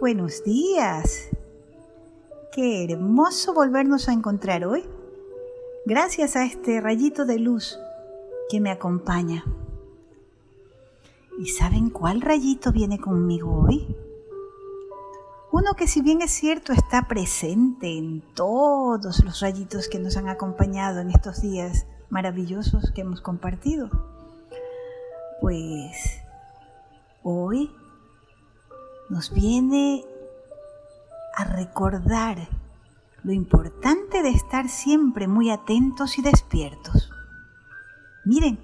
Buenos días. Qué hermoso volvernos a encontrar hoy, gracias a este rayito de luz que me acompaña. ¿Y saben cuál rayito viene conmigo hoy? Uno que si bien es cierto está presente en todos los rayitos que nos han acompañado en estos días maravillosos que hemos compartido. Pues hoy nos viene a recordar lo importante de estar siempre muy atentos y despiertos. Miren,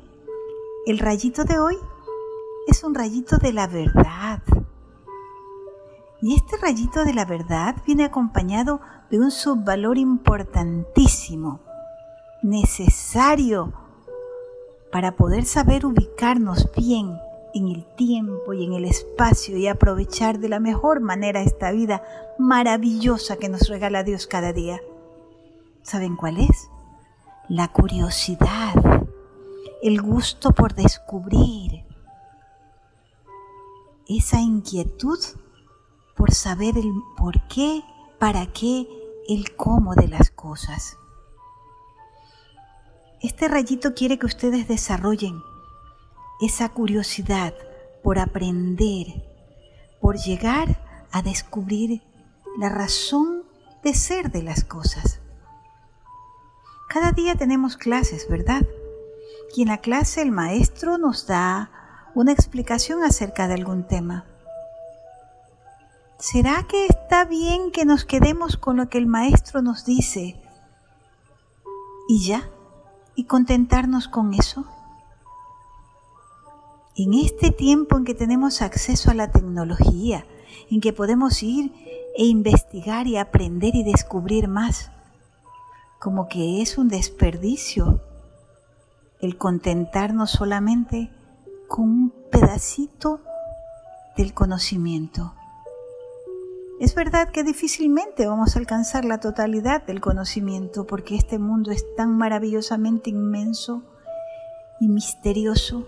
el rayito de hoy es un rayito de la verdad. Y este rayito de la verdad viene acompañado de un subvalor importantísimo, necesario para poder saber ubicarnos bien en el tiempo y en el espacio y aprovechar de la mejor manera esta vida maravillosa que nos regala Dios cada día. ¿Saben cuál es? La curiosidad, el gusto por descubrir, esa inquietud por saber el por qué, para qué, el cómo de las cosas. Este rayito quiere que ustedes desarrollen esa curiosidad por aprender, por llegar a descubrir la razón de ser de las cosas. Cada día tenemos clases, ¿verdad? Y en la clase el maestro nos da una explicación acerca de algún tema. ¿Será que está bien que nos quedemos con lo que el maestro nos dice y ya? ¿Y contentarnos con eso? En este tiempo en que tenemos acceso a la tecnología, en que podemos ir e investigar y aprender y descubrir más, como que es un desperdicio el contentarnos solamente con un pedacito del conocimiento. Es verdad que difícilmente vamos a alcanzar la totalidad del conocimiento porque este mundo es tan maravillosamente inmenso y misterioso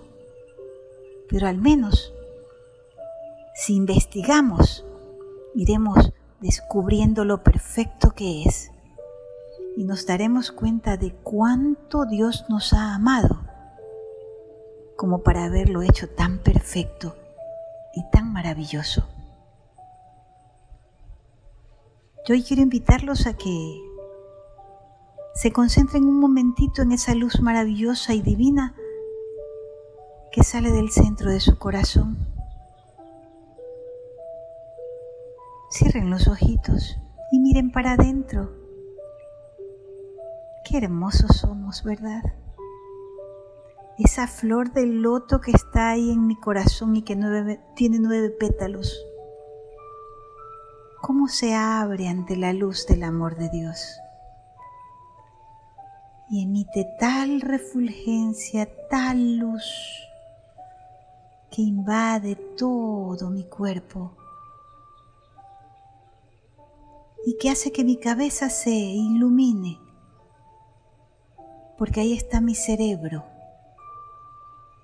pero al menos si investigamos, iremos descubriendo lo perfecto que es y nos daremos cuenta de cuánto Dios nos ha amado como para haberlo hecho tan perfecto y tan maravilloso. Yo hoy quiero invitarlos a que se concentren un momentito en esa luz maravillosa y divina que sale del centro de su corazón. Cierren los ojitos y miren para adentro. Qué hermosos somos, ¿verdad? Esa flor del loto que está ahí en mi corazón y que tiene nueve pétalos. ¿Cómo se abre ante la luz del amor de Dios? Y emite tal refulgencia, tal luz que invade todo mi cuerpo y que hace que mi cabeza se ilumine, porque ahí está mi cerebro,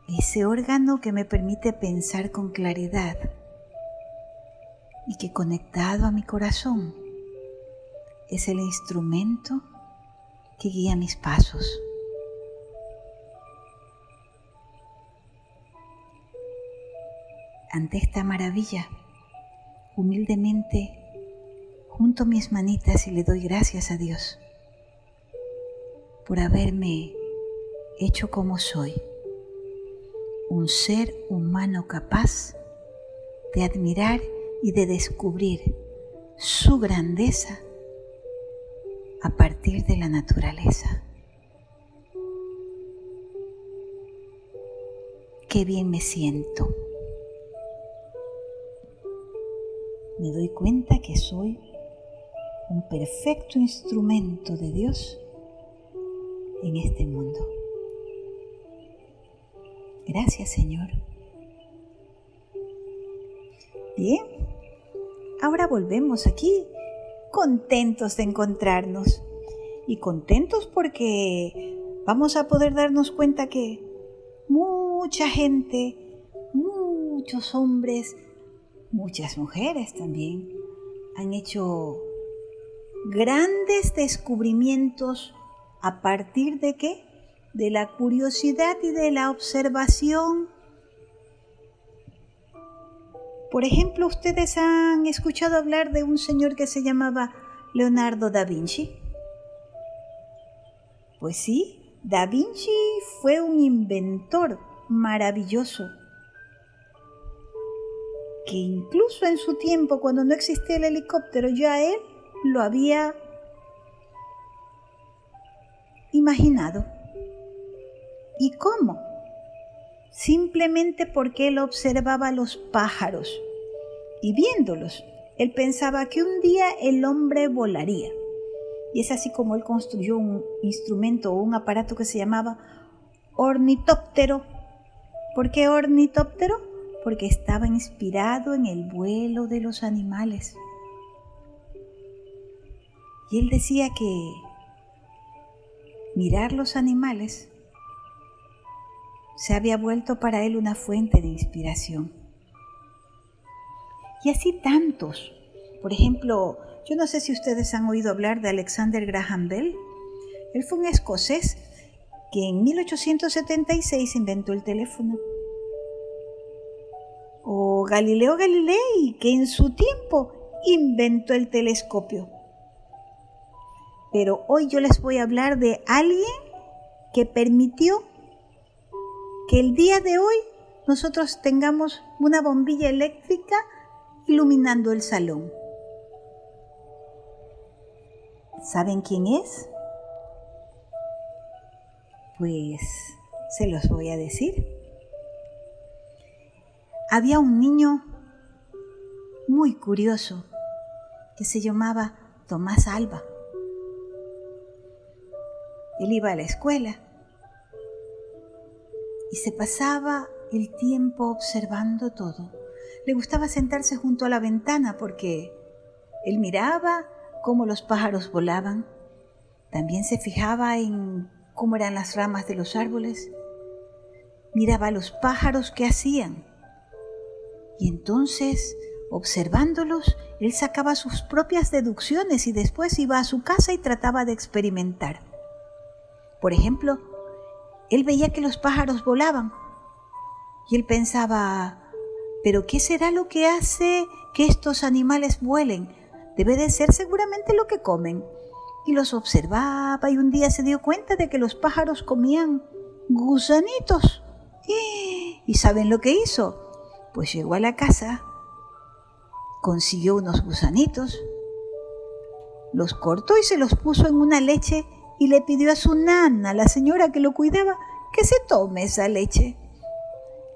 ese órgano que me permite pensar con claridad y que conectado a mi corazón es el instrumento que guía mis pasos. Ante esta maravilla, humildemente junto mis manitas y le doy gracias a Dios por haberme hecho como soy, un ser humano capaz de admirar y de descubrir su grandeza a partir de la naturaleza. Qué bien me siento. Me doy cuenta que soy un perfecto instrumento de Dios en este mundo. Gracias Señor. Bien, ahora volvemos aquí contentos de encontrarnos y contentos porque vamos a poder darnos cuenta que mucha gente, muchos hombres, muchas mujeres también han hecho grandes descubrimientos a partir de qué? De la curiosidad y de la observación. Por ejemplo, ustedes han escuchado hablar de un señor que se llamaba Leonardo da Vinci. Pues sí, da Vinci fue un inventor maravilloso que incluso en su tiempo, cuando no existía el helicóptero, ya él lo había imaginado. ¿Y cómo? Simplemente porque él observaba los pájaros y viéndolos, él pensaba que un día el hombre volaría. Y es así como él construyó un instrumento o un aparato que se llamaba ornitóptero. ¿Por qué ornitóptero? Porque estaba inspirado en el vuelo de los animales. Y él decía que mirar los animales se había vuelto para él una fuente de inspiración. Y así tantos. Por ejemplo, yo no sé si ustedes han oído hablar de Alexander Graham Bell. Él fue un escocés que en 1876 inventó el teléfono o Galileo Galilei, que en su tiempo inventó el telescopio. Pero hoy yo les voy a hablar de alguien que permitió que el día de hoy nosotros tengamos una bombilla eléctrica iluminando el salón. ¿Saben quién es? Pues se los voy a decir había un niño muy curioso que se llamaba Tomás Alba. Él iba a la escuela y se pasaba el tiempo observando todo. Le gustaba sentarse junto a la ventana porque él miraba cómo los pájaros volaban. También se fijaba en cómo eran las ramas de los árboles. Miraba a los pájaros que hacían y entonces, observándolos, él sacaba sus propias deducciones y después iba a su casa y trataba de experimentar. Por ejemplo, él veía que los pájaros volaban y él pensaba, pero ¿qué será lo que hace que estos animales vuelen? Debe de ser seguramente lo que comen. Y los observaba y un día se dio cuenta de que los pájaros comían gusanitos. ¿Y saben lo que hizo? Pues llegó a la casa, consiguió unos gusanitos, los cortó y se los puso en una leche y le pidió a su nana, la señora que lo cuidaba, que se tome esa leche.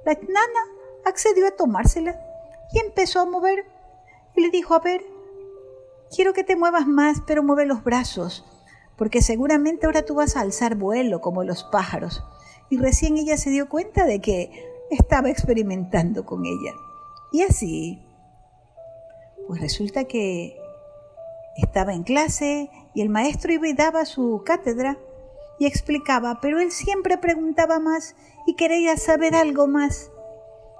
La nana accedió a tomársela y empezó a mover y le dijo, a ver, quiero que te muevas más, pero mueve los brazos, porque seguramente ahora tú vas a alzar vuelo como los pájaros. Y recién ella se dio cuenta de que estaba experimentando con ella. Y así, pues resulta que estaba en clase y el maestro iba y daba su cátedra y explicaba, pero él siempre preguntaba más y quería saber algo más.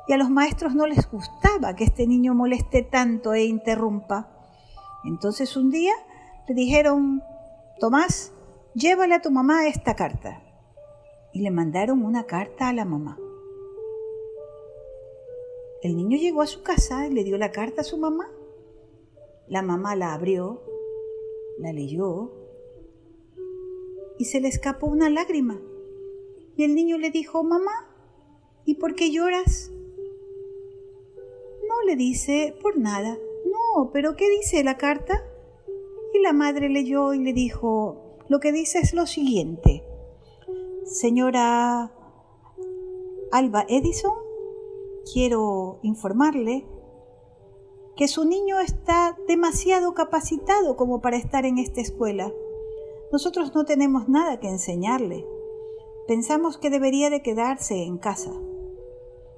Y a los maestros no les gustaba que este niño moleste tanto e interrumpa. Entonces un día le dijeron, Tomás, llévale a tu mamá esta carta. Y le mandaron una carta a la mamá. El niño llegó a su casa y le dio la carta a su mamá. La mamá la abrió, la leyó y se le escapó una lágrima. Y el niño le dijo, mamá, ¿y por qué lloras? No le dice, por nada. No, pero ¿qué dice la carta? Y la madre leyó y le dijo, lo que dice es lo siguiente. Señora Alba Edison, quiero informarle que su niño está demasiado capacitado como para estar en esta escuela. Nosotros no tenemos nada que enseñarle. Pensamos que debería de quedarse en casa.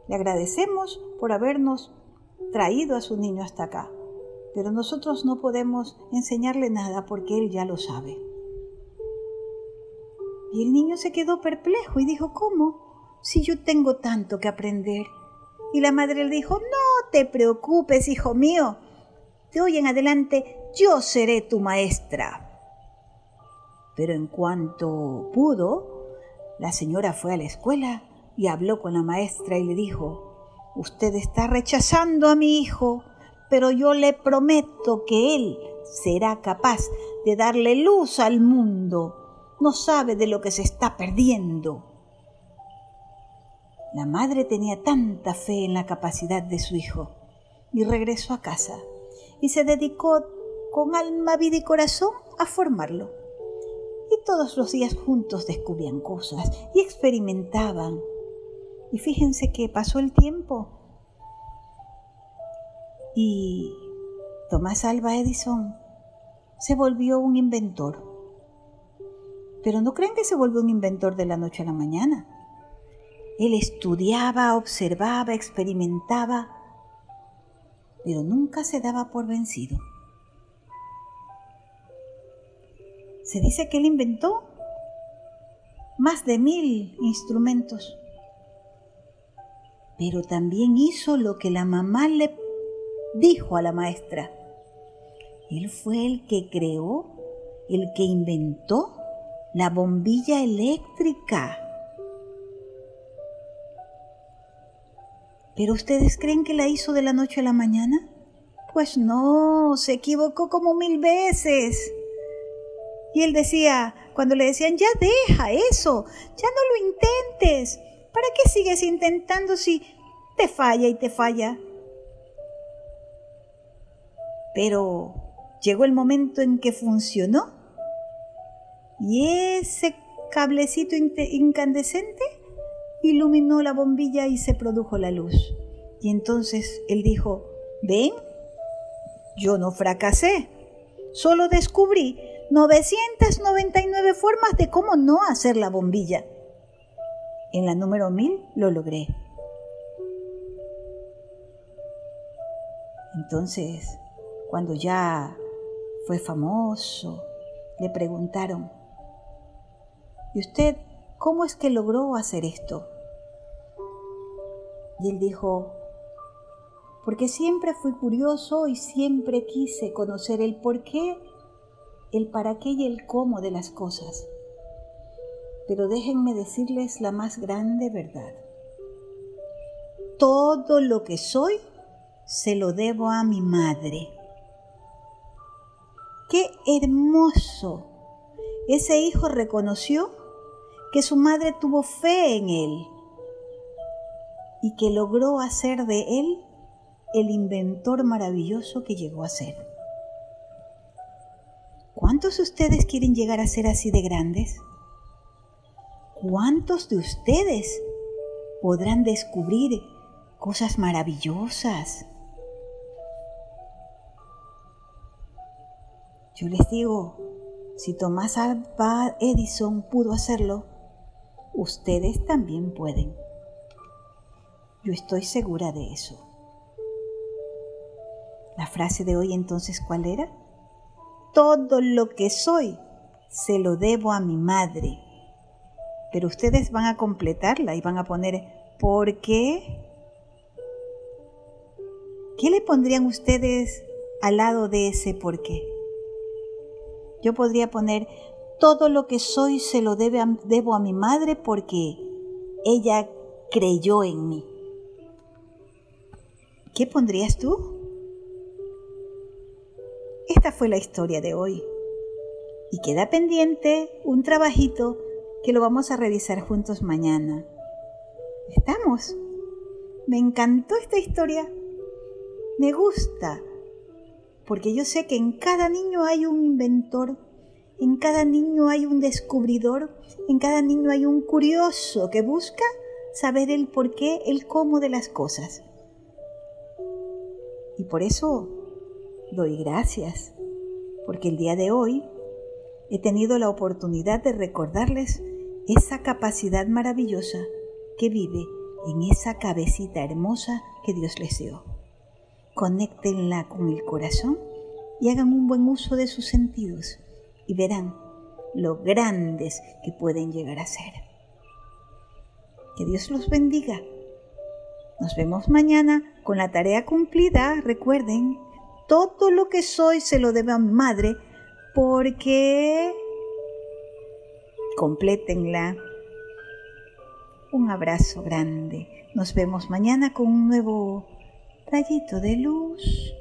Le agradecemos por habernos traído a su niño hasta acá, pero nosotros no podemos enseñarle nada porque él ya lo sabe. Y el niño se quedó perplejo y dijo, ¿cómo? Si yo tengo tanto que aprender y la madre le dijo, no te preocupes, hijo mío. De hoy en adelante yo seré tu maestra. Pero en cuanto pudo, la señora fue a la escuela y habló con la maestra y le dijo, Usted está rechazando a mi hijo, pero yo le prometo que él será capaz de darle luz al mundo. No sabe de lo que se está perdiendo. La madre tenía tanta fe en la capacidad de su hijo y regresó a casa y se dedicó con alma, vida y corazón a formarlo. Y todos los días juntos descubrían cosas y experimentaban. Y fíjense que pasó el tiempo y Tomás Alba Edison se volvió un inventor. Pero no creen que se volvió un inventor de la noche a la mañana. Él estudiaba, observaba, experimentaba, pero nunca se daba por vencido. Se dice que él inventó más de mil instrumentos, pero también hizo lo que la mamá le dijo a la maestra. Él fue el que creó, el que inventó la bombilla eléctrica. ¿Pero ustedes creen que la hizo de la noche a la mañana? Pues no, se equivocó como mil veces. Y él decía, cuando le decían, ya deja eso, ya no lo intentes, ¿para qué sigues intentando si te falla y te falla? Pero llegó el momento en que funcionó y ese cablecito incandescente iluminó la bombilla y se produjo la luz. Y entonces él dijo, ven, yo no fracasé, solo descubrí 999 formas de cómo no hacer la bombilla. En la número 1000 lo logré. Entonces, cuando ya fue famoso, le preguntaron, ¿y usted cómo es que logró hacer esto? Y él dijo, porque siempre fui curioso y siempre quise conocer el por qué, el para qué y el cómo de las cosas. Pero déjenme decirles la más grande verdad. Todo lo que soy se lo debo a mi madre. Qué hermoso. Ese hijo reconoció que su madre tuvo fe en él y que logró hacer de él el inventor maravilloso que llegó a ser. ¿Cuántos de ustedes quieren llegar a ser así de grandes? ¿Cuántos de ustedes podrán descubrir cosas maravillosas? Yo les digo, si Tomás Alva Edison pudo hacerlo, ustedes también pueden. Yo estoy segura de eso. La frase de hoy entonces, ¿cuál era? Todo lo que soy se lo debo a mi madre. Pero ustedes van a completarla y van a poner ¿por qué? ¿Qué le pondrían ustedes al lado de ese por qué? Yo podría poner todo lo que soy se lo debo a mi madre porque ella creyó en mí. ¿Qué pondrías tú? Esta fue la historia de hoy. Y queda pendiente un trabajito que lo vamos a revisar juntos mañana. ¿Estamos? Me encantó esta historia. Me gusta. Porque yo sé que en cada niño hay un inventor, en cada niño hay un descubridor, en cada niño hay un curioso que busca saber el por qué, el cómo de las cosas. Y por eso doy gracias, porque el día de hoy he tenido la oportunidad de recordarles esa capacidad maravillosa que vive en esa cabecita hermosa que Dios les dio. Conéctenla con el corazón y hagan un buen uso de sus sentidos y verán lo grandes que pueden llegar a ser. Que Dios los bendiga Nos vemos mañana con la tarea cumplida. Recuerden, todo lo que soy se lo debo a madre porque... Complétenla. Un abrazo grande. Nos vemos mañana con un nuevo rayito de luz.